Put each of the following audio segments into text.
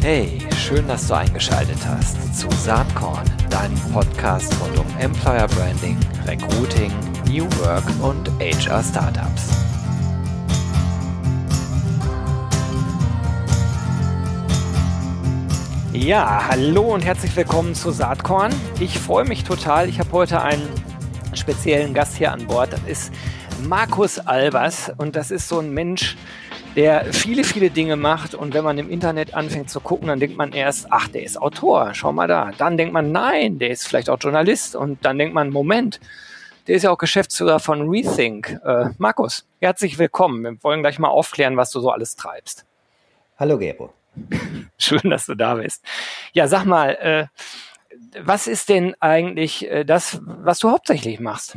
Hey, schön, dass du eingeschaltet hast zu Saatkorn, deinem Podcast rund um Employer Branding, Recruiting, New Work und HR Startups. Ja, hallo und herzlich willkommen zu Saatkorn. Ich freue mich total. Ich habe heute einen speziellen Gast hier an Bord. Das ist Markus Albers und das ist so ein Mensch, der viele, viele Dinge macht und wenn man im Internet anfängt zu gucken, dann denkt man erst, ach, der ist Autor, schau mal da. Dann denkt man, nein, der ist vielleicht auch Journalist und dann denkt man, Moment, der ist ja auch Geschäftsführer von Rethink. Äh, Markus, herzlich willkommen. Wir wollen gleich mal aufklären, was du so alles treibst. Hallo Gero. Schön, dass du da bist. Ja, sag mal, äh, was ist denn eigentlich äh, das, was du hauptsächlich machst?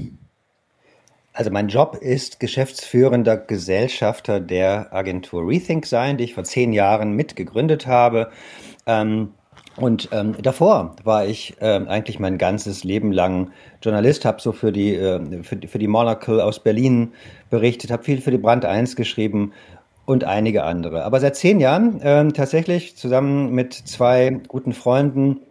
Also mein Job ist geschäftsführender Gesellschafter der Agentur Rethink sein, die ich vor zehn Jahren mitgegründet habe. Ähm, und ähm, davor war ich ähm, eigentlich mein ganzes Leben lang Journalist, habe so für die, äh, für, für die Monocle aus Berlin berichtet, habe viel für die Brand 1 geschrieben und einige andere. Aber seit zehn Jahren äh, tatsächlich zusammen mit zwei guten Freunden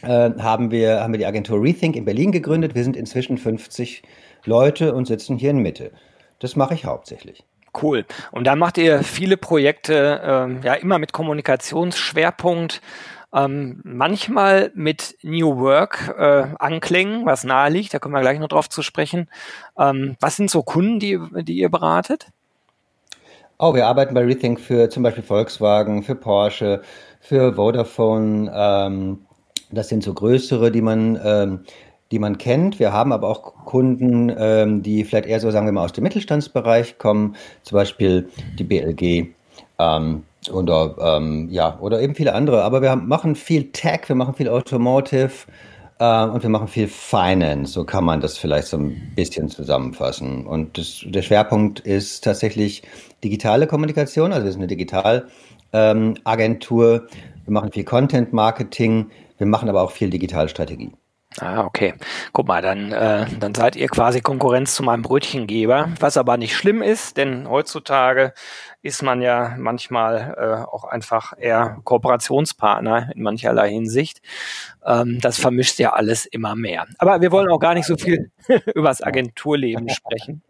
äh, haben, wir, haben wir die Agentur Rethink in Berlin gegründet. Wir sind inzwischen 50 Leute und sitzen hier in Mitte. Das mache ich hauptsächlich. Cool. Und da macht ihr viele Projekte, ähm, ja, immer mit Kommunikationsschwerpunkt, ähm, manchmal mit New Work äh, Anklängen, was nahe liegt, da kommen wir gleich noch drauf zu sprechen. Ähm, was sind so Kunden, die, die ihr beratet? Oh, wir arbeiten bei Rethink für zum Beispiel Volkswagen, für Porsche, für Vodafone. Ähm, das sind so größere, die man ähm, die man kennt. Wir haben aber auch Kunden, ähm, die vielleicht eher so, sagen wir mal, aus dem Mittelstandsbereich kommen, zum Beispiel die BLG ähm, oder, ähm, ja, oder eben viele andere. Aber wir haben, machen viel Tech, wir machen viel Automotive äh, und wir machen viel Finance. So kann man das vielleicht so ein bisschen zusammenfassen. Und das, der Schwerpunkt ist tatsächlich digitale Kommunikation. Also wir sind eine Digitalagentur. Ähm, wir machen viel Content Marketing. Wir machen aber auch viel Digitalstrategie. Ah, okay. Guck mal, dann, äh, dann seid ihr quasi Konkurrenz zu meinem Brötchengeber, was aber nicht schlimm ist, denn heutzutage ist man ja manchmal äh, auch einfach eher Kooperationspartner in mancherlei Hinsicht. Ähm, das vermischt ja alles immer mehr. Aber wir wollen auch gar nicht so viel über das Agenturleben sprechen.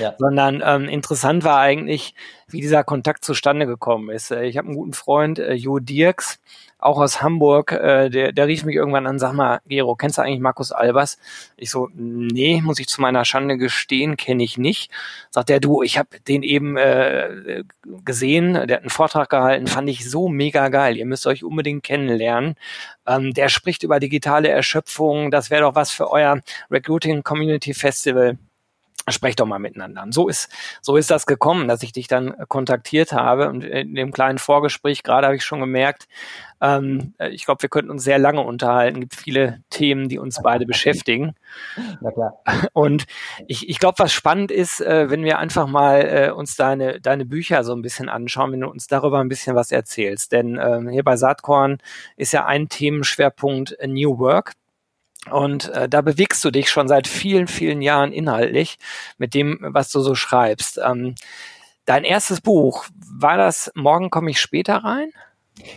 Ja. Sondern ähm, interessant war eigentlich, wie dieser Kontakt zustande gekommen ist. Äh, ich habe einen guten Freund, äh, Jo Dirks, auch aus Hamburg, äh, der, der rief mich irgendwann an, sag mal, Gero, kennst du eigentlich Markus Albers? Ich so, nee, muss ich zu meiner Schande gestehen, kenne ich nicht. Sagt er, du, ich habe den eben äh, gesehen, der hat einen Vortrag gehalten, fand ich so mega geil. Ihr müsst euch unbedingt kennenlernen. Ähm, der spricht über digitale Erschöpfung, das wäre doch was für euer Recruiting Community Festival sprecht doch mal miteinander. Und so ist, so ist das gekommen, dass ich dich dann kontaktiert habe. Und in dem kleinen Vorgespräch gerade habe ich schon gemerkt, ähm, ich glaube, wir könnten uns sehr lange unterhalten. Es gibt viele Themen, die uns beide beschäftigen. Na klar. Und ich, ich glaube, was spannend ist, äh, wenn wir einfach mal äh, uns deine, deine Bücher so ein bisschen anschauen, wenn du uns darüber ein bisschen was erzählst. Denn ähm, hier bei Saatkorn ist ja ein Themenschwerpunkt New Work. Und äh, da bewegst du dich schon seit vielen, vielen Jahren inhaltlich mit dem, was du so schreibst. Ähm, dein erstes Buch, war das Morgen komme ich später rein?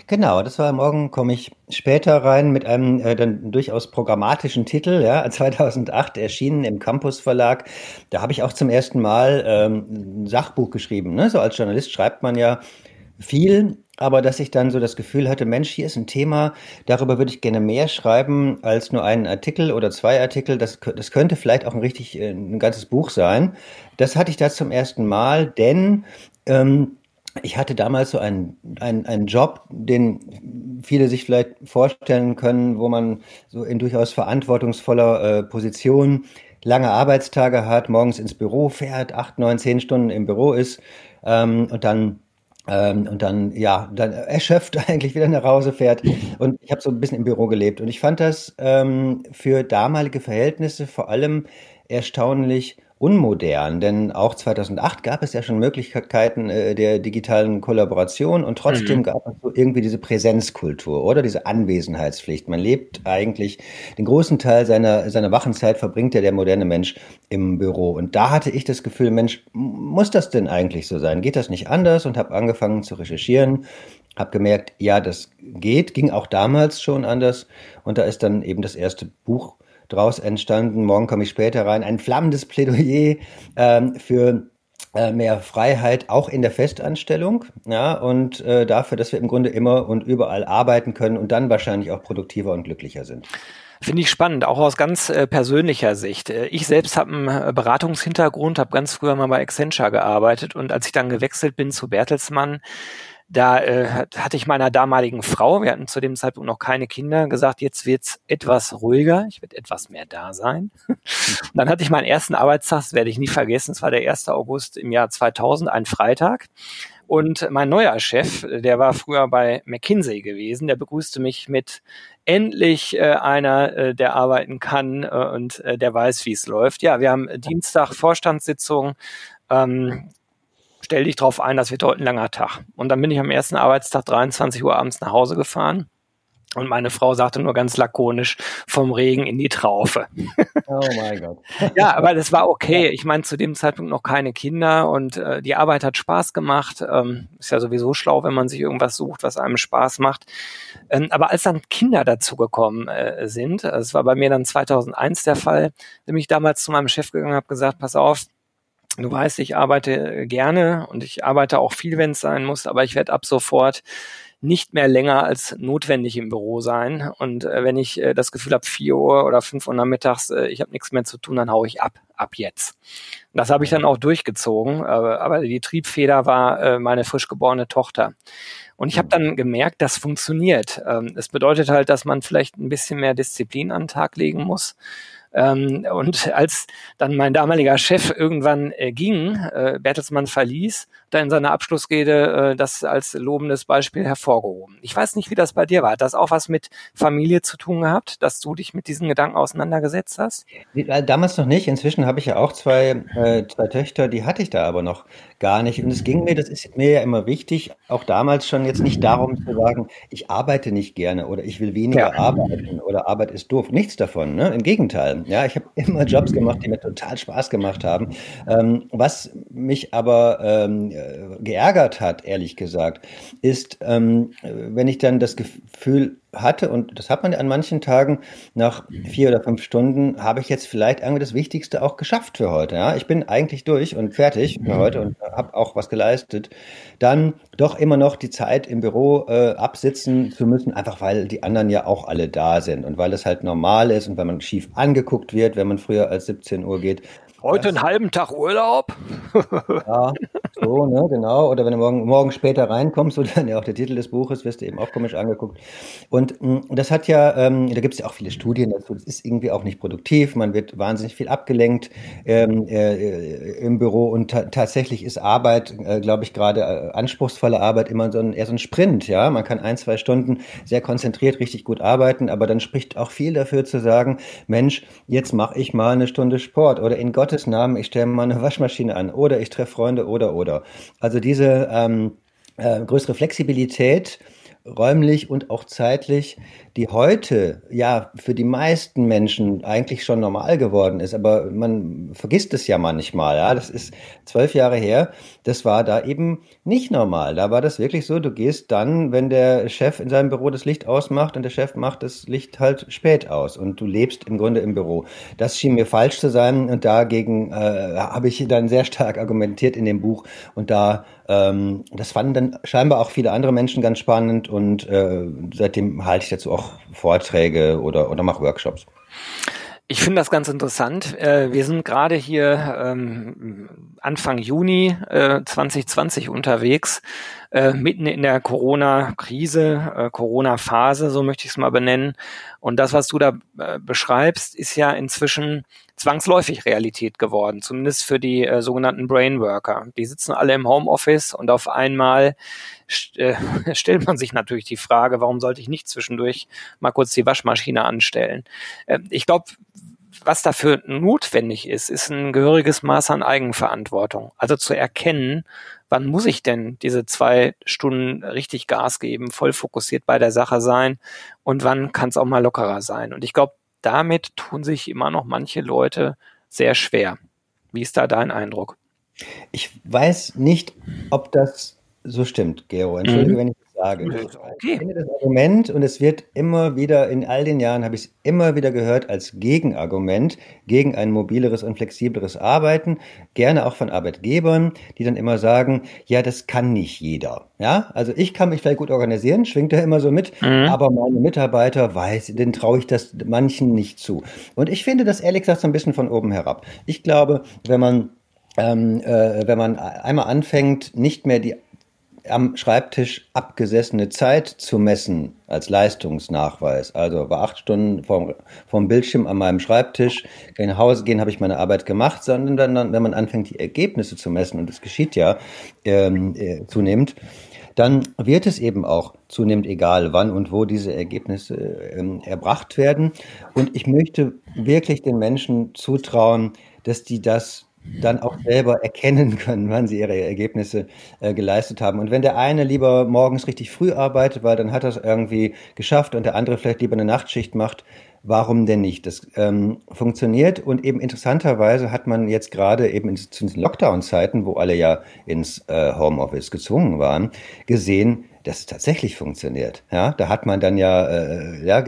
Genau, das war Morgen komme ich später rein mit einem äh, dann durchaus programmatischen Titel, ja, 2008 erschienen im Campus Verlag. Da habe ich auch zum ersten Mal ähm, ein Sachbuch geschrieben. Ne? So als Journalist schreibt man ja viel, aber dass ich dann so das Gefühl hatte, Mensch, hier ist ein Thema, darüber würde ich gerne mehr schreiben als nur einen Artikel oder zwei Artikel. Das, das könnte vielleicht auch ein richtig äh, ein ganzes Buch sein. Das hatte ich da zum ersten Mal, denn ähm, ich hatte damals so einen, einen, einen Job, den viele sich vielleicht vorstellen können, wo man so in durchaus verantwortungsvoller äh, Position lange Arbeitstage hat, morgens ins Büro fährt, acht, neun, zehn Stunden im Büro ist ähm, und dann ähm, und dann, ja, dann erschöpft eigentlich wieder nach Hause fährt. Und ich habe so ein bisschen im Büro gelebt. Und ich fand das ähm, für damalige Verhältnisse vor allem erstaunlich unmodern, denn auch 2008 gab es ja schon Möglichkeiten äh, der digitalen Kollaboration und trotzdem mhm. gab es so irgendwie diese Präsenzkultur oder diese Anwesenheitspflicht. Man lebt eigentlich den großen Teil seiner, seiner Wachenzeit verbringt ja der moderne Mensch im Büro. Und da hatte ich das Gefühl, Mensch, muss das denn eigentlich so sein? Geht das nicht anders? Und habe angefangen zu recherchieren habe gemerkt, ja, das geht, ging auch damals schon anders. Und da ist dann eben das erste Buch draus entstanden. Morgen komme ich später rein. Ein flammendes Plädoyer ähm, für äh, mehr Freiheit auch in der Festanstellung, ja, und äh, dafür, dass wir im Grunde immer und überall arbeiten können und dann wahrscheinlich auch produktiver und glücklicher sind. Finde ich spannend, auch aus ganz äh, persönlicher Sicht. Äh, ich selbst habe einen äh, Beratungshintergrund, habe ganz früher mal bei Accenture gearbeitet und als ich dann gewechselt bin zu Bertelsmann, da äh, hatte ich meiner damaligen Frau, wir hatten zu dem Zeitpunkt noch keine Kinder, gesagt, jetzt wird's etwas ruhiger, ich werde etwas mehr da sein. Und dann hatte ich meinen ersten Arbeitstag, das werde ich nie vergessen, es war der 1. August im Jahr 2000, ein Freitag. Und mein neuer Chef, der war früher bei McKinsey gewesen, der begrüßte mich mit endlich äh, einer, äh, der arbeiten kann äh, und äh, der weiß, wie es läuft. Ja, wir haben Dienstag Vorstandssitzung. Ähm, stell dich drauf ein, das wird heute ein langer Tag. Und dann bin ich am ersten Arbeitstag 23 Uhr abends nach Hause gefahren. Und meine Frau sagte nur ganz lakonisch, vom Regen in die Traufe. Oh mein Gott. ja, aber das war okay. Ich meine, zu dem Zeitpunkt noch keine Kinder und äh, die Arbeit hat Spaß gemacht. Ähm, ist ja sowieso schlau, wenn man sich irgendwas sucht, was einem Spaß macht. Ähm, aber als dann Kinder dazugekommen äh, sind, das war bei mir dann 2001 der Fall, bin ich damals zu meinem Chef gegangen und habe gesagt, pass auf, Du weißt, ich arbeite gerne und ich arbeite auch viel, wenn es sein muss, aber ich werde ab sofort nicht mehr länger als notwendig im Büro sein. Und äh, wenn ich äh, das Gefühl habe, vier Uhr oder fünf Uhr nachmittags, äh, ich habe nichts mehr zu tun, dann haue ich ab, ab jetzt. Und das habe ich dann auch durchgezogen. aber, aber die Triebfeder war äh, meine frisch geborene Tochter. Und ich habe dann gemerkt, das funktioniert. Ähm, es bedeutet halt, dass man vielleicht ein bisschen mehr Disziplin an den Tag legen muss. Ähm, und als dann mein damaliger Chef irgendwann äh, ging, äh, Bertelsmann verließ, da in seiner Abschlussrede äh, das als lobendes Beispiel hervorgehoben. Ich weiß nicht, wie das bei dir war. Hat das auch was mit Familie zu tun gehabt, dass du dich mit diesen Gedanken auseinandergesetzt hast? Äh, damals noch nicht. Inzwischen habe ich ja auch zwei, äh, zwei Töchter, die hatte ich da aber noch gar nicht. Und es ging mir, das ist mir ja immer wichtig, auch damals schon jetzt nicht darum zu sagen, ich arbeite nicht gerne oder ich will weniger ja. arbeiten oder Arbeit ist doof. Nichts davon. Ne? Im Gegenteil. Ja, ich habe immer Jobs gemacht, die mir total Spaß gemacht haben. Ähm, was mich aber ähm, geärgert hat, ehrlich gesagt, ist, ähm, wenn ich dann das Gefühl hatte, und das hat man an manchen Tagen, nach vier oder fünf Stunden habe ich jetzt vielleicht irgendwie das Wichtigste auch geschafft für heute. Ja? Ich bin eigentlich durch und fertig für heute und habe auch was geleistet. Dann doch immer noch die Zeit im Büro äh, absitzen zu müssen, einfach weil die anderen ja auch alle da sind und weil es halt normal ist und weil man schief angeguckt wird, wenn man früher als 17 Uhr geht. Heute einen halben Tag Urlaub? ja, so, ne, genau. Oder wenn du morgen, morgen später reinkommst, so dann ja auch der Titel des Buches, wirst du eben auch komisch angeguckt. Und mh, mm, das hat ja, ähm, da gibt es ja auch viele Studien dazu, das ist irgendwie auch nicht produktiv, man wird wahnsinnig viel abgelenkt ähm, äh, im Büro und ta tatsächlich ist Arbeit, äh, glaube ich, gerade äh, anspruchsvolle Arbeit immer so ein, eher so ein Sprint, ja. Man kann ein, zwei Stunden sehr konzentriert richtig gut arbeiten, aber dann spricht auch viel dafür zu sagen, Mensch, jetzt mache ich mal eine Stunde Sport oder in Gott Gottes Namen, ich stelle mal eine Waschmaschine an oder ich treffe Freunde oder oder. Also diese ähm, äh, größere Flexibilität räumlich und auch zeitlich, die heute ja für die meisten Menschen eigentlich schon normal geworden ist. Aber man vergisst es ja manchmal. Ja, das ist zwölf Jahre her. Das war da eben nicht normal. Da war das wirklich so, du gehst dann, wenn der Chef in seinem Büro das Licht ausmacht und der Chef macht das Licht halt spät aus und du lebst im Grunde im Büro. Das schien mir falsch zu sein und dagegen äh, habe ich dann sehr stark argumentiert in dem Buch und da ähm, das fanden dann scheinbar auch viele andere Menschen ganz spannend und äh, seitdem halte ich dazu auch Vorträge oder, oder mache Workshops. Ich finde das ganz interessant. Äh, wir sind gerade hier ähm, Anfang Juni äh, 2020 unterwegs, äh, mitten in der Corona-Krise, äh, Corona-Phase, so möchte ich es mal benennen. Und das, was du da äh, beschreibst, ist ja inzwischen zwangsläufig Realität geworden, zumindest für die äh, sogenannten Brainworker. Die sitzen alle im Homeoffice und auf einmal st äh, stellt man sich natürlich die Frage, warum sollte ich nicht zwischendurch mal kurz die Waschmaschine anstellen? Äh, ich glaube, was dafür notwendig ist, ist ein gehöriges Maß an Eigenverantwortung. Also zu erkennen, wann muss ich denn diese zwei Stunden richtig Gas geben, voll fokussiert bei der Sache sein und wann kann es auch mal lockerer sein. Und ich glaube, damit tun sich immer noch manche Leute sehr schwer. Wie ist da dein Eindruck? Ich weiß nicht, ob das so stimmt, Gero. Entschuldige, mhm. wenn ich sage. Okay. Ich finde das Argument, und es wird immer wieder, in all den Jahren habe ich es immer wieder gehört, als Gegenargument gegen ein mobileres und flexibleres Arbeiten, gerne auch von Arbeitgebern, die dann immer sagen, ja, das kann nicht jeder. Ja, also ich kann mich vielleicht gut organisieren, schwingt er immer so mit, mhm. aber meine Mitarbeiter weiß, den traue ich das manchen nicht zu. Und ich finde das ehrlich gesagt so ein bisschen von oben herab. Ich glaube, wenn man ähm, äh, wenn man einmal anfängt, nicht mehr die am Schreibtisch abgesessene Zeit zu messen als Leistungsnachweis. Also war acht Stunden vom, vom Bildschirm an meinem Schreibtisch, kann nach Hause gehen, habe ich meine Arbeit gemacht, sondern dann, wenn man anfängt, die Ergebnisse zu messen, und das geschieht ja ähm, äh, zunehmend, dann wird es eben auch zunehmend egal, wann und wo diese Ergebnisse ähm, erbracht werden. Und ich möchte wirklich den Menschen zutrauen, dass die das dann auch selber erkennen können, wann sie ihre Ergebnisse äh, geleistet haben. Und wenn der eine lieber morgens richtig früh arbeitet, weil dann hat er es irgendwie geschafft und der andere vielleicht lieber eine Nachtschicht macht, warum denn nicht? Das ähm, funktioniert und eben interessanterweise hat man jetzt gerade eben in, zu diesen Lockdown-Zeiten, wo alle ja ins äh, Homeoffice gezwungen waren, gesehen, dass es tatsächlich funktioniert. Ja, da hat man dann ja, äh, ja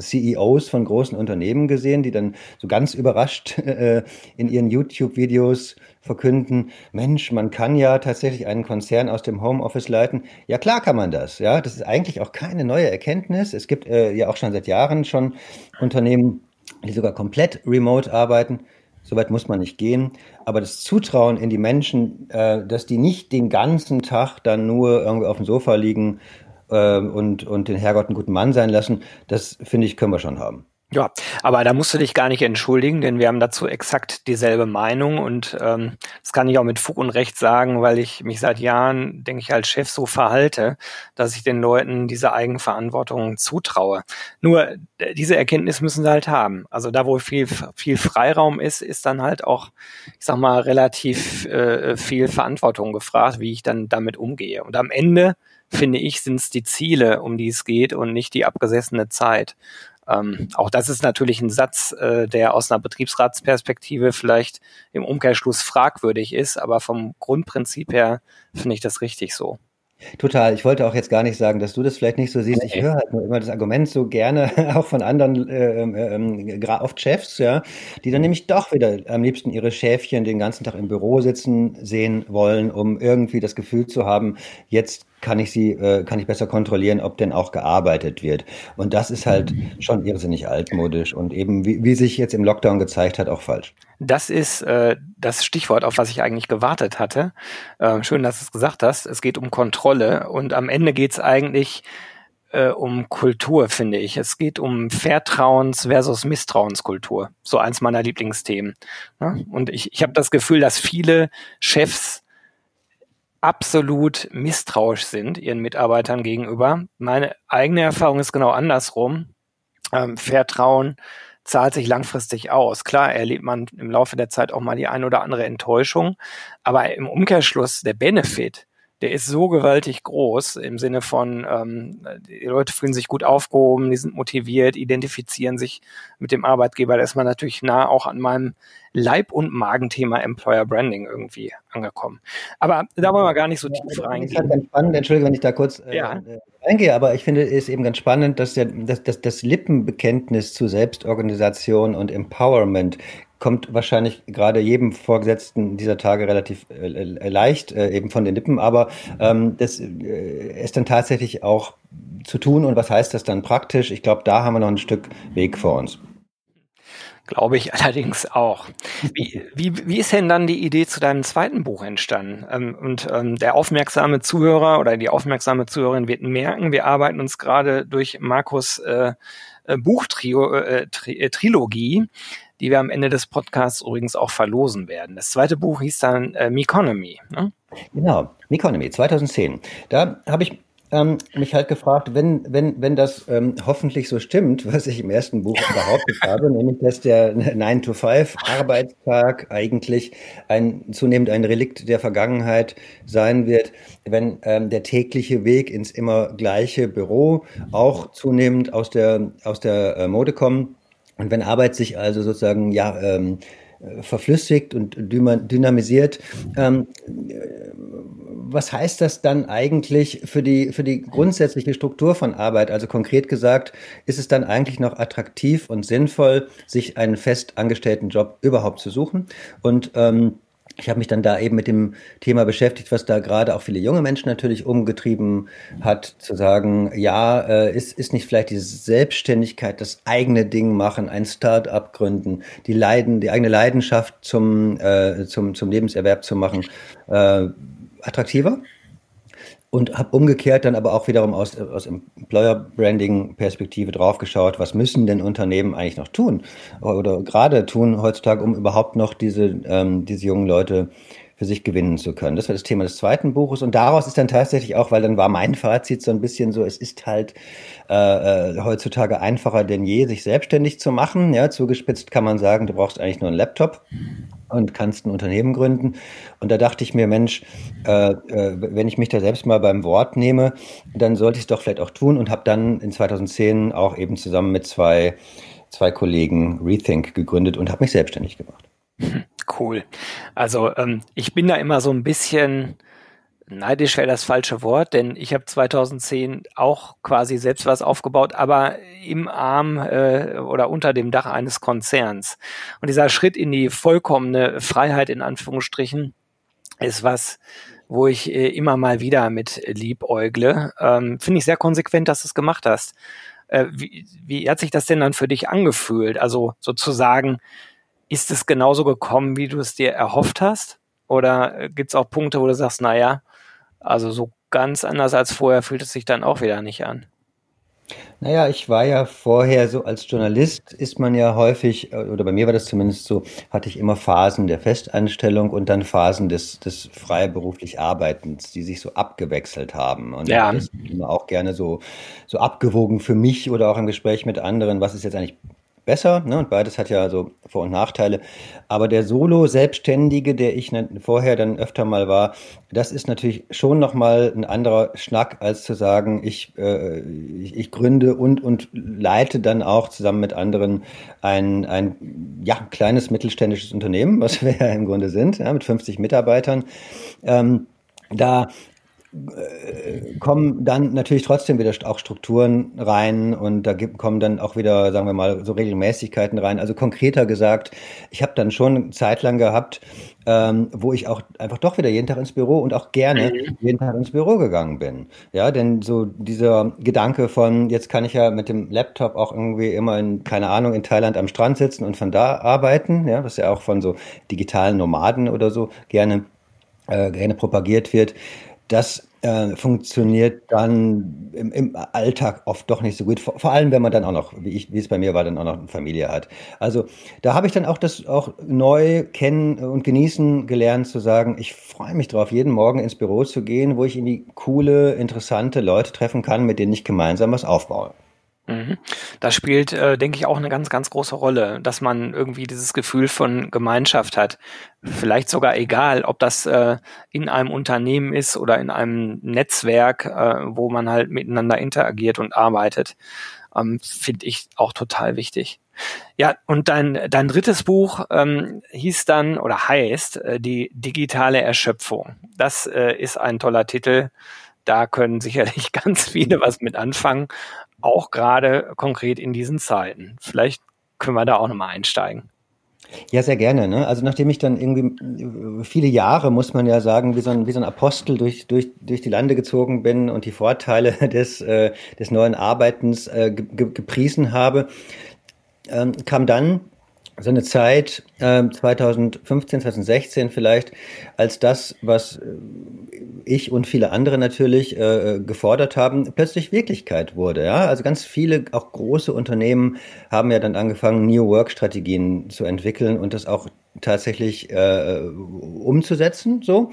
CEOs von großen Unternehmen gesehen, die dann so ganz überrascht äh, in ihren YouTube-Videos verkünden, Mensch, man kann ja tatsächlich einen Konzern aus dem Homeoffice leiten. Ja, klar kann man das. Ja, das ist eigentlich auch keine neue Erkenntnis. Es gibt äh, ja auch schon seit Jahren schon Unternehmen, die sogar komplett remote arbeiten. Soweit muss man nicht gehen. Aber das Zutrauen in die Menschen, äh, dass die nicht den ganzen Tag dann nur irgendwie auf dem Sofa liegen äh, und, und den Herrgott einen guten Mann sein lassen, das finde ich, können wir schon haben. Ja, aber da musst du dich gar nicht entschuldigen, denn wir haben dazu exakt dieselbe Meinung und ähm, das kann ich auch mit Fug und Recht sagen, weil ich mich seit Jahren, denke ich, als Chef so verhalte, dass ich den Leuten diese Eigenverantwortung zutraue. Nur diese Erkenntnis müssen sie halt haben. Also da, wo viel, viel Freiraum ist, ist dann halt auch, ich sag mal, relativ äh, viel Verantwortung gefragt, wie ich dann damit umgehe. Und am Ende finde ich, sind es die Ziele, um die es geht und nicht die abgesessene Zeit. Ähm, auch das ist natürlich ein Satz, äh, der aus einer Betriebsratsperspektive vielleicht im Umkehrschluss fragwürdig ist, aber vom Grundprinzip her finde ich das richtig so. Total. Ich wollte auch jetzt gar nicht sagen, dass du das vielleicht nicht so siehst. Ich höre halt nur immer das Argument so gerne auch von anderen, äh, äh, oft Chefs, ja, die dann nämlich doch wieder am liebsten ihre Schäfchen den ganzen Tag im Büro sitzen sehen wollen, um irgendwie das Gefühl zu haben, jetzt kann ich sie, äh, kann ich besser kontrollieren, ob denn auch gearbeitet wird. Und das ist halt schon irrsinnig altmodisch und eben, wie, wie sich jetzt im Lockdown gezeigt hat, auch falsch. Das ist äh, das Stichwort, auf was ich eigentlich gewartet hatte. Äh, schön, dass du es gesagt hast. Es geht um Kontrolle und am Ende geht es eigentlich äh, um Kultur, finde ich. Es geht um Vertrauens versus Misstrauenskultur. So eins meiner Lieblingsthemen. Ne? Und ich, ich habe das Gefühl, dass viele Chefs absolut misstrauisch sind ihren Mitarbeitern gegenüber. Meine eigene Erfahrung ist genau andersrum. Ähm, Vertrauen zahlt sich langfristig aus. Klar erlebt man im Laufe der Zeit auch mal die ein oder andere Enttäuschung, aber im Umkehrschluss der Benefit, der ist so gewaltig groß im Sinne von, ähm, die Leute fühlen sich gut aufgehoben, die sind motiviert, identifizieren sich mit dem Arbeitgeber. Da ist man natürlich nah auch an meinem Leib- und Magenthema Employer Branding irgendwie angekommen. Aber da wollen wir gar nicht so tief reingehen. Ist halt ganz spannend, Entschuldigung, wenn ich da kurz äh, ja. äh, reingehe, aber ich finde es eben ganz spannend, dass der, dass, dass das Lippenbekenntnis zu Selbstorganisation und Empowerment kommt wahrscheinlich gerade jedem Vorgesetzten dieser Tage relativ äh, äh, leicht äh, eben von den Lippen, aber ähm, das äh, ist dann tatsächlich auch zu tun und was heißt das dann praktisch? Ich glaube, da haben wir noch ein Stück Weg vor uns. Glaube ich allerdings auch. Wie, wie, wie ist denn dann die Idee zu deinem zweiten Buch entstanden? Ähm, und ähm, der aufmerksame Zuhörer oder die aufmerksame Zuhörerin wird merken, wir arbeiten uns gerade durch Markus äh, äh Buchtrilogie. Trilogie die wir am Ende des Podcasts übrigens auch verlosen werden. Das zweite Buch hieß dann äh, Meconomy. Ne? Genau, Meconomy 2010. Da habe ich ähm, mich halt gefragt, wenn, wenn, wenn das ähm, hoffentlich so stimmt, was ich im ersten Buch behauptet habe, nämlich dass der 9-to-5-Arbeitstag eigentlich ein, zunehmend ein Relikt der Vergangenheit sein wird, wenn ähm, der tägliche Weg ins immer gleiche Büro auch zunehmend aus der, aus der äh, Mode kommt und wenn Arbeit sich also sozusagen ja ähm, äh, verflüssigt und dynamisiert. Ähm, was heißt das dann eigentlich für die, für die grundsätzliche Struktur von Arbeit? Also konkret gesagt, ist es dann eigentlich noch attraktiv und sinnvoll, sich einen fest angestellten Job überhaupt zu suchen? Und ähm, ich habe mich dann da eben mit dem Thema beschäftigt, was da gerade auch viele junge Menschen natürlich umgetrieben hat, zu sagen, ja, äh, ist, ist nicht vielleicht diese Selbstständigkeit, das eigene Ding machen, ein Start-up gründen, die Leiden, die eigene Leidenschaft zum, äh, zum, zum Lebenserwerb zu machen, äh, attraktiver? Und habe umgekehrt dann aber auch wiederum aus, aus Employer-Branding-Perspektive draufgeschaut, was müssen denn Unternehmen eigentlich noch tun? Oder gerade tun heutzutage, um überhaupt noch diese, ähm, diese jungen Leute für sich gewinnen zu können. Das war das Thema des zweiten Buches und daraus ist dann tatsächlich auch, weil dann war mein Fazit so ein bisschen so, es ist halt äh, äh heutzutage einfacher denn je, sich selbstständig zu machen. Ja, zugespitzt kann man sagen, du brauchst eigentlich nur einen Laptop und kannst ein Unternehmen gründen. Und da dachte ich mir, Mensch, äh, äh, wenn ich mich da selbst mal beim Wort nehme, dann sollte ich es doch vielleicht auch tun und habe dann in 2010 auch eben zusammen mit zwei, zwei Kollegen Rethink gegründet und habe mich selbstständig gemacht. Cool. Also ähm, ich bin da immer so ein bisschen neidisch wäre das falsche Wort, denn ich habe 2010 auch quasi selbst was aufgebaut, aber im Arm äh, oder unter dem Dach eines Konzerns. Und dieser Schritt in die vollkommene Freiheit in Anführungsstrichen ist was, wo ich äh, immer mal wieder mit liebäugle. Ähm, Finde ich sehr konsequent, dass du es gemacht hast. Äh, wie, wie hat sich das denn dann für dich angefühlt? Also sozusagen, ist es genauso gekommen, wie du es dir erhofft hast? Oder äh, gibt es auch Punkte, wo du sagst, naja, also so ganz anders als vorher fühlt es sich dann auch wieder nicht an. Naja, ich war ja vorher so als Journalist ist man ja häufig, oder bei mir war das zumindest so, hatte ich immer Phasen der Festanstellung und dann Phasen des, des freiberuflich Arbeitens, die sich so abgewechselt haben. Und ja. das ist immer auch gerne so, so abgewogen für mich oder auch im Gespräch mit anderen, was ist jetzt eigentlich besser. Ne? Und beides hat ja so Vor- und Nachteile. Aber der Solo-Selbstständige, der ich ne, vorher dann öfter mal war, das ist natürlich schon nochmal ein anderer Schnack, als zu sagen, ich, äh, ich, ich, gründe und, und leite dann auch zusammen mit anderen ein, ein ja, kleines mittelständisches Unternehmen, was wir ja im Grunde sind, ja, mit 50 Mitarbeitern. Ähm, da kommen dann natürlich trotzdem wieder auch Strukturen rein und da gibt, kommen dann auch wieder, sagen wir mal, so Regelmäßigkeiten rein. Also konkreter gesagt, ich habe dann schon eine Zeit lang gehabt, ähm, wo ich auch einfach doch wieder jeden Tag ins Büro und auch gerne mhm. jeden Tag ins Büro gegangen bin. Ja, denn so dieser Gedanke von, jetzt kann ich ja mit dem Laptop auch irgendwie immer in, keine Ahnung, in Thailand am Strand sitzen und von da arbeiten, ja, was ja auch von so digitalen Nomaden oder so gerne, äh, gerne propagiert wird das äh, funktioniert dann im, im, Alltag oft doch nicht so gut. Vor, vor, allem, wenn man dann auch noch, wie, ich, wie es bei mir war, dann auch noch eine Familie hat. Also da habe ich dann auch das auch neu kennen und genießen gelernt zu sagen, ich freue mich drauf, jeden Morgen ins Büro zu gehen, wo ich in die coole, interessante Leute treffen kann, mit denen ich gemeinsam was aufbaue. Mhm. Das spielt, äh, denke ich, auch eine ganz, ganz große Rolle, dass man irgendwie dieses Gefühl von Gemeinschaft hat. Vielleicht sogar egal, ob das äh, in einem Unternehmen ist oder in einem Netzwerk, äh, wo man halt miteinander interagiert und arbeitet, ähm, finde ich auch total wichtig. Ja, und dein, dein drittes Buch ähm, hieß dann oder heißt äh, die digitale Erschöpfung. Das äh, ist ein toller Titel. Da können sicherlich ganz viele was mit anfangen auch gerade konkret in diesen Zeiten. Vielleicht können wir da auch nochmal einsteigen. Ja, sehr gerne. Ne? Also nachdem ich dann irgendwie viele Jahre, muss man ja sagen, wie so ein, wie so ein Apostel durch, durch, durch die Lande gezogen bin und die Vorteile des, äh, des neuen Arbeitens äh, ge gepriesen habe, ähm, kam dann so eine Zeit, äh, 2015, 2016 vielleicht, als das, was äh, ich und viele andere natürlich äh, gefordert haben, plötzlich Wirklichkeit wurde. Ja? Also ganz viele, auch große Unternehmen haben ja dann angefangen, New Work-Strategien zu entwickeln und das auch tatsächlich äh, umzusetzen. So.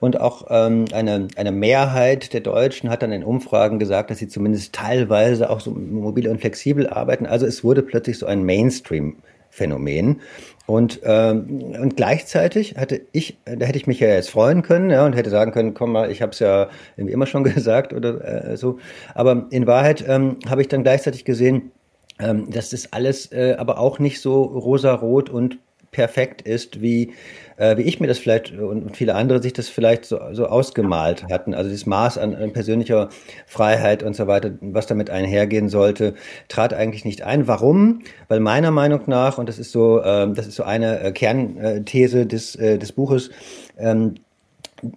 Und auch ähm, eine, eine Mehrheit der Deutschen hat dann in Umfragen gesagt, dass sie zumindest teilweise auch so mobil und flexibel arbeiten. Also es wurde plötzlich so ein Mainstream. Phänomen. Und, ähm, und gleichzeitig hatte ich, da hätte ich mich ja jetzt freuen können ja, und hätte sagen können, komm mal, ich habe es ja immer schon gesagt oder äh, so. Aber in Wahrheit ähm, habe ich dann gleichzeitig gesehen, ähm, dass das alles äh, aber auch nicht so rosarot und perfekt ist, wie, äh, wie ich mir das vielleicht und viele andere sich das vielleicht so, so ausgemalt hatten. Also das Maß an, an persönlicher Freiheit und so weiter, was damit einhergehen sollte, trat eigentlich nicht ein. Warum? Weil meiner Meinung nach, und das ist so, äh, das ist so eine äh, Kernthese des, äh, des Buches, ähm,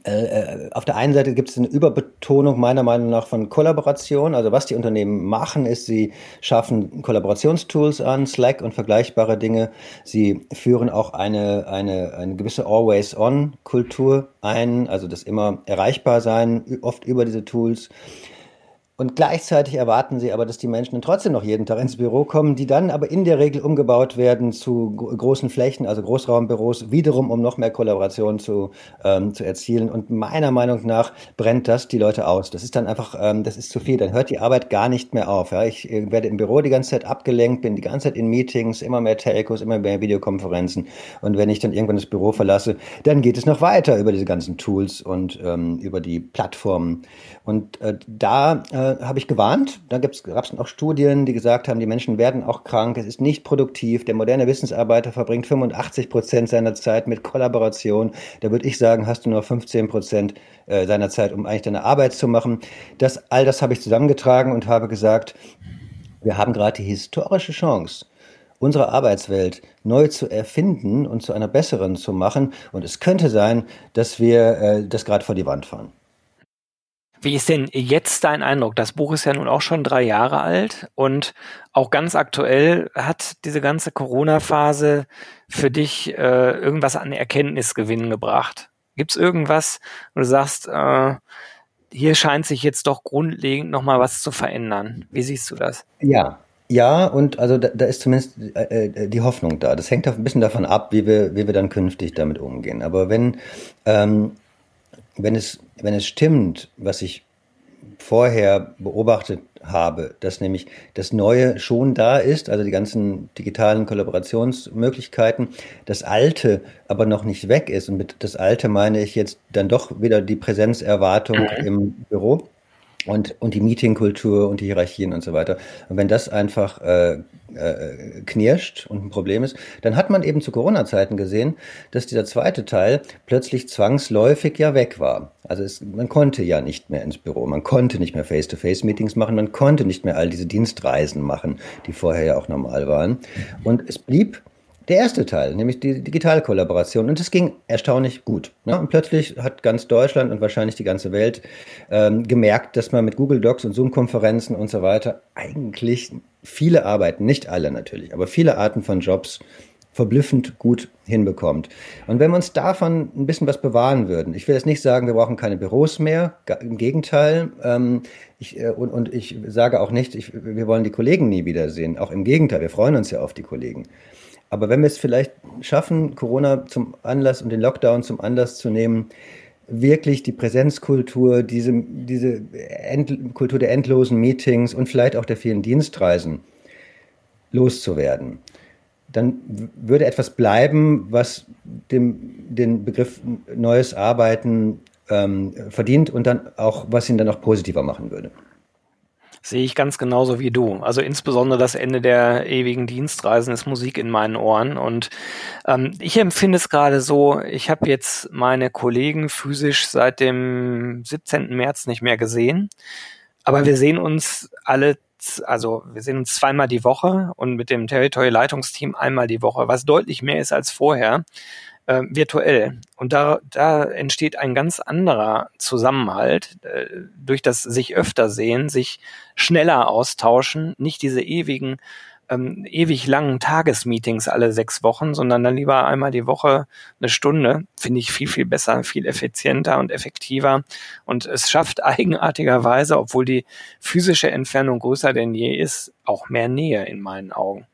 äh, äh, auf der einen Seite gibt es eine Überbetonung meiner Meinung nach von Kollaboration. Also was die Unternehmen machen, ist, sie schaffen Kollaborationstools an, Slack und vergleichbare Dinge. Sie führen auch eine, eine, eine gewisse Always-on-Kultur ein, also das immer erreichbar sein, oft über diese Tools. Und gleichzeitig erwarten sie aber, dass die Menschen dann trotzdem noch jeden Tag ins Büro kommen, die dann aber in der Regel umgebaut werden zu großen Flächen, also Großraumbüros, wiederum um noch mehr Kollaboration zu, ähm, zu erzielen. Und meiner Meinung nach brennt das die Leute aus. Das ist dann einfach, ähm, das ist zu viel. Dann hört die Arbeit gar nicht mehr auf. Ja? Ich äh, werde im Büro die ganze Zeit abgelenkt, bin die ganze Zeit in Meetings, immer mehr Telcos, immer mehr Videokonferenzen. Und wenn ich dann irgendwann das Büro verlasse, dann geht es noch weiter über diese ganzen Tools und ähm, über die Plattformen. Und äh, da äh, habe ich gewarnt. Da gab es auch Studien, die gesagt haben, die Menschen werden auch krank, es ist nicht produktiv. Der moderne Wissensarbeiter verbringt 85 Prozent seiner Zeit mit Kollaboration. Da würde ich sagen, hast du nur 15 Prozent äh, seiner Zeit, um eigentlich deine Arbeit zu machen. Das, all das habe ich zusammengetragen und habe gesagt, wir haben gerade die historische Chance, unsere Arbeitswelt neu zu erfinden und zu einer besseren zu machen. Und es könnte sein, dass wir äh, das gerade vor die Wand fahren. Wie ist denn jetzt dein Eindruck? Das Buch ist ja nun auch schon drei Jahre alt und auch ganz aktuell hat diese ganze Corona-Phase für dich äh, irgendwas an Erkenntnisgewinn gebracht. Gibt es irgendwas, wo du sagst, äh, hier scheint sich jetzt doch grundlegend nochmal was zu verändern? Wie siehst du das? Ja, ja, und also da, da ist zumindest äh, äh, die Hoffnung da. Das hängt ein bisschen davon ab, wie wir, wie wir dann künftig damit umgehen. Aber wenn, ähm, wenn es wenn es stimmt, was ich vorher beobachtet habe, dass nämlich das Neue schon da ist, also die ganzen digitalen Kollaborationsmöglichkeiten, das Alte aber noch nicht weg ist. Und mit das Alte meine ich jetzt dann doch wieder die Präsenzerwartung mhm. im Büro und, und die Meetingkultur und die Hierarchien und so weiter. Und wenn das einfach äh, äh, knirscht und ein Problem ist, dann hat man eben zu Corona-Zeiten gesehen, dass dieser zweite Teil plötzlich zwangsläufig ja weg war. Also es, man konnte ja nicht mehr ins Büro, man konnte nicht mehr Face-to-Face-Meetings machen, man konnte nicht mehr all diese Dienstreisen machen, die vorher ja auch normal waren. Und es blieb der erste Teil, nämlich die Digitalkollaboration. Und es ging erstaunlich gut. Ne? Und plötzlich hat ganz Deutschland und wahrscheinlich die ganze Welt ähm, gemerkt, dass man mit Google Docs und Zoom-Konferenzen und so weiter eigentlich viele Arbeiten, nicht alle natürlich, aber viele Arten von Jobs verblüffend gut hinbekommt. Und wenn wir uns davon ein bisschen was bewahren würden, ich will jetzt nicht sagen, wir brauchen keine Büros mehr, im Gegenteil, ähm, ich, äh, und, und ich sage auch nicht, ich, wir wollen die Kollegen nie wiedersehen, auch im Gegenteil, wir freuen uns ja auf die Kollegen. Aber wenn wir es vielleicht schaffen, Corona zum Anlass und den Lockdown zum Anlass zu nehmen, wirklich die Präsenzkultur, diese, diese End Kultur der endlosen Meetings und vielleicht auch der vielen Dienstreisen loszuwerden, dann würde etwas bleiben, was dem, den Begriff neues Arbeiten ähm, verdient und dann auch, was ihn dann auch positiver machen würde. Sehe ich ganz genauso wie du. Also insbesondere das Ende der ewigen Dienstreisen ist Musik in meinen Ohren. Und ähm, ich empfinde es gerade so, ich habe jetzt meine Kollegen physisch seit dem 17. März nicht mehr gesehen. Aber wir sehen uns alle, also wir sehen uns zweimal die Woche und mit dem Territory-Leitungsteam einmal die Woche, was deutlich mehr ist als vorher äh, virtuell. Und da, da entsteht ein ganz anderer Zusammenhalt äh, durch das sich öfter sehen, sich schneller austauschen, nicht diese ewigen, ähm, ewig langen Tagesmeetings alle sechs Wochen, sondern dann lieber einmal die Woche eine Stunde, finde ich viel, viel besser, viel effizienter und effektiver. Und es schafft eigenartigerweise, obwohl die physische Entfernung größer denn je ist, auch mehr Nähe in meinen Augen.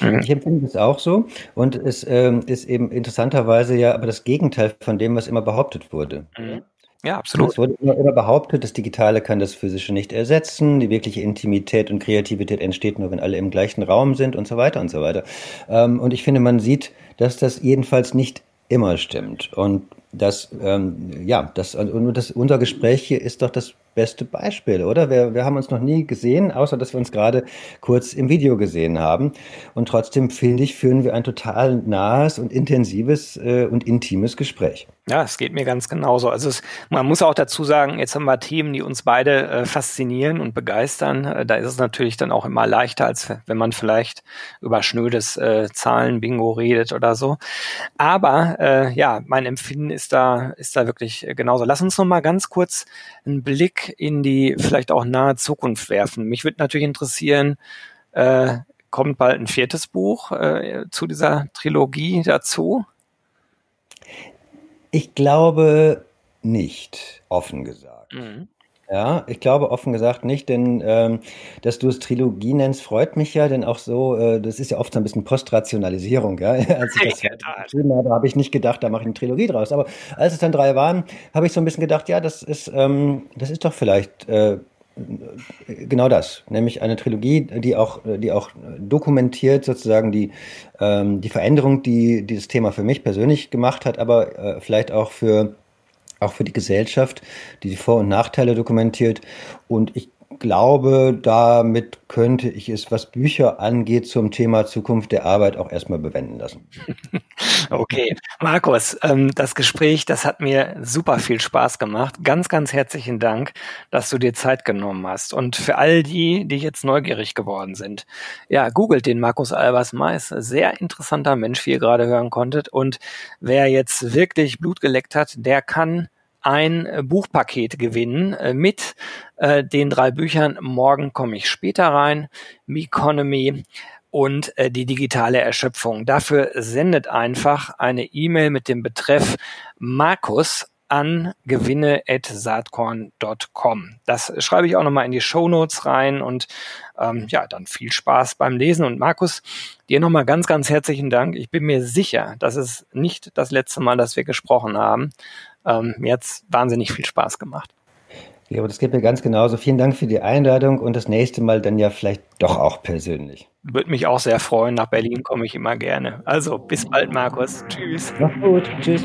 Mhm. Ich empfinde es auch so. Und es ähm, ist eben interessanterweise ja aber das Gegenteil von dem, was immer behauptet wurde. Mhm. Ja, absolut. Es wurde immer, behauptet, das Digitale kann das Physische nicht ersetzen. Die wirkliche Intimität und Kreativität entsteht nur, wenn alle im gleichen Raum sind und so weiter und so weiter. Ähm, und ich finde, man sieht, dass das jedenfalls nicht immer stimmt. Und das, ähm, ja, das, und das, unser Gespräch hier ist doch das beste Beispiel, oder? Wir, wir haben uns noch nie gesehen, außer dass wir uns gerade kurz im Video gesehen haben. Und trotzdem, finde ich, führen wir ein total nahes und intensives äh, und intimes Gespräch. Ja, es geht mir ganz genauso. Also es, man muss auch dazu sagen, jetzt haben wir Themen, die uns beide äh, faszinieren und begeistern. Äh, da ist es natürlich dann auch immer leichter, als wenn man vielleicht über schnödes äh, Zahlen-Bingo redet oder so. Aber äh, ja, mein Empfinden ist da, ist da wirklich genauso. Lass uns noch mal ganz kurz einen Blick in die vielleicht auch nahe Zukunft werfen. Mich würde natürlich interessieren, äh, kommt bald ein viertes Buch äh, zu dieser Trilogie dazu? Ich glaube nicht, offen gesagt. Mhm. Ja, ich glaube offen gesagt nicht, denn ähm, dass du es Trilogie nennst, freut mich ja, denn auch so, äh, das ist ja oft so ein bisschen Postrationalisierung, ja. Als ich das geschrieben habe, habe ich nicht gedacht, da mache ich eine Trilogie draus. Aber als es dann drei waren, habe ich so ein bisschen gedacht, ja, das ist, ähm, das ist doch vielleicht äh, genau das, nämlich eine Trilogie, die auch, die auch dokumentiert sozusagen die, ähm, die Veränderung, die dieses Thema für mich persönlich gemacht hat, aber äh, vielleicht auch für auch für die Gesellschaft, die die Vor- und Nachteile dokumentiert. Und ich glaube, damit könnte ich es, was Bücher angeht, zum Thema Zukunft der Arbeit auch erstmal bewenden lassen. Okay, Markus, ähm, das Gespräch, das hat mir super viel Spaß gemacht. Ganz, ganz herzlichen Dank, dass du dir Zeit genommen hast. Und für all die, die jetzt neugierig geworden sind, ja, googelt den Markus Albers Mais. Sehr interessanter Mensch, wie ihr gerade hören konntet. Und wer jetzt wirklich Blut geleckt hat, der kann ein äh, Buchpaket gewinnen äh, mit äh, den drei Büchern Morgen komme ich später rein, Meconomy und äh, die digitale Erschöpfung. Dafür sendet einfach eine E-Mail mit dem Betreff Markus an gewinne.saatkorn.com. Das schreibe ich auch nochmal in die Show Notes rein und ähm, ja, dann viel Spaß beim Lesen. Und Markus, dir nochmal ganz, ganz herzlichen Dank. Ich bin mir sicher, das ist nicht das letzte Mal, dass wir gesprochen haben. Ähm, mir hat's wahnsinnig viel Spaß gemacht. Ja, aber das geht mir ganz genauso. Vielen Dank für die Einladung und das nächste Mal dann ja vielleicht doch auch persönlich. Würde mich auch sehr freuen. Nach Berlin komme ich immer gerne. Also bis bald, Markus. Tschüss. Mach's gut. Tschüss.